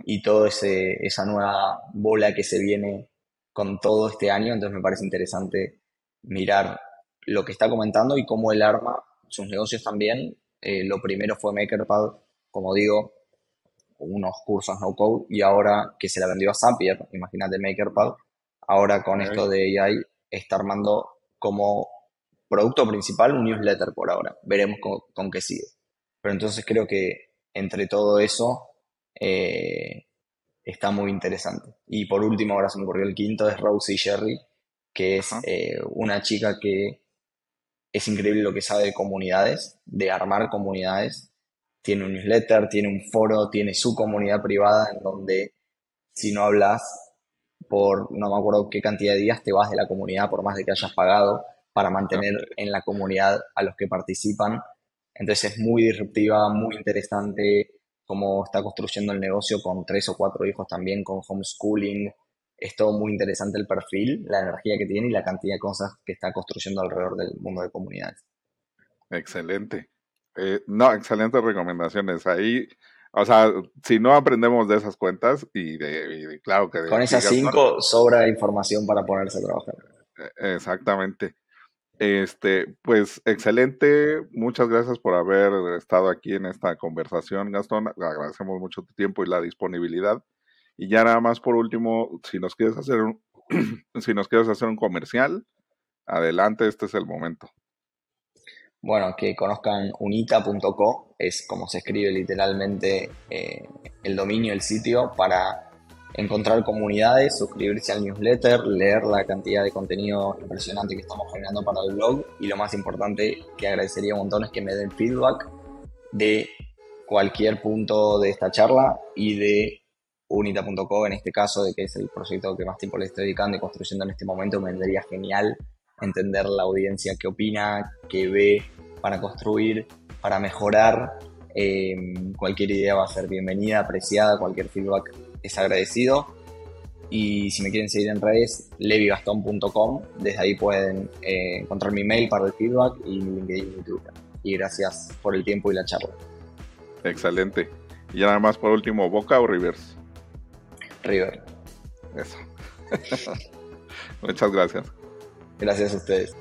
Speaker 2: y toda esa nueva bola que se viene con todo este año. Entonces me parece interesante mirar lo que está comentando y cómo él arma sus negocios también. Eh, lo primero fue MakerPad, como digo, unos cursos no code y ahora que se la vendió a Zapier, imagínate MakerPad, ahora con esto de AI está armando como producto principal un newsletter por ahora. Veremos con, con qué sigue. Pero entonces creo que entre todo eso eh, está muy interesante. Y por último, ahora se me ocurrió el quinto, es Rosie Sherry, que es eh, una chica que es increíble lo que sabe de comunidades, de armar comunidades. Tiene un newsletter, tiene un foro, tiene su comunidad privada en donde si no hablas por no me acuerdo qué cantidad de días te vas de la comunidad por más de que hayas pagado para mantener en la comunidad a los que participan. Entonces es muy disruptiva, muy interesante, cómo está construyendo el negocio con tres o cuatro hijos también, con homeschooling. Es todo muy interesante el perfil, la energía que tiene y la cantidad de cosas que está construyendo alrededor del mundo de comunidades.
Speaker 1: Excelente. Eh, no, excelentes recomendaciones. Ahí, o sea, si no aprendemos de esas cuentas y de, claro que...
Speaker 2: Con esas cinco sobra información para ponerse a trabajar.
Speaker 1: E, exactamente. Este, pues excelente, muchas gracias por haber estado aquí en esta conversación, Gastón. Agradecemos mucho tu tiempo y la disponibilidad. Y ya nada más por último, si nos quieres hacer un, si nos quieres hacer un comercial, adelante, este es el momento.
Speaker 2: Bueno, que conozcan unita.co, es como se escribe literalmente eh, el dominio, el sitio, para encontrar comunidades, suscribirse al newsletter, leer la cantidad de contenido impresionante que estamos generando para el blog. Y lo más importante que agradecería un montón es que me den feedback de cualquier punto de esta charla y de unita.co en este caso, de que es el proyecto que más tiempo le estoy dedicando y construyendo en este momento, me vendría genial entender la audiencia qué opina, qué ve para construir, para mejorar. Eh, cualquier idea va a ser bienvenida, apreciada, cualquier feedback es agradecido. Y si me quieren seguir en redes, levigaston.com. Desde ahí pueden eh, encontrar mi mail para el feedback y mi LinkedIn y Twitter. Y gracias por el tiempo y la charla.
Speaker 1: Excelente. Y nada más por último, ¿Boca o Rivers?
Speaker 2: River.
Speaker 1: Eso. Muchas gracias.
Speaker 2: Gracias a ustedes.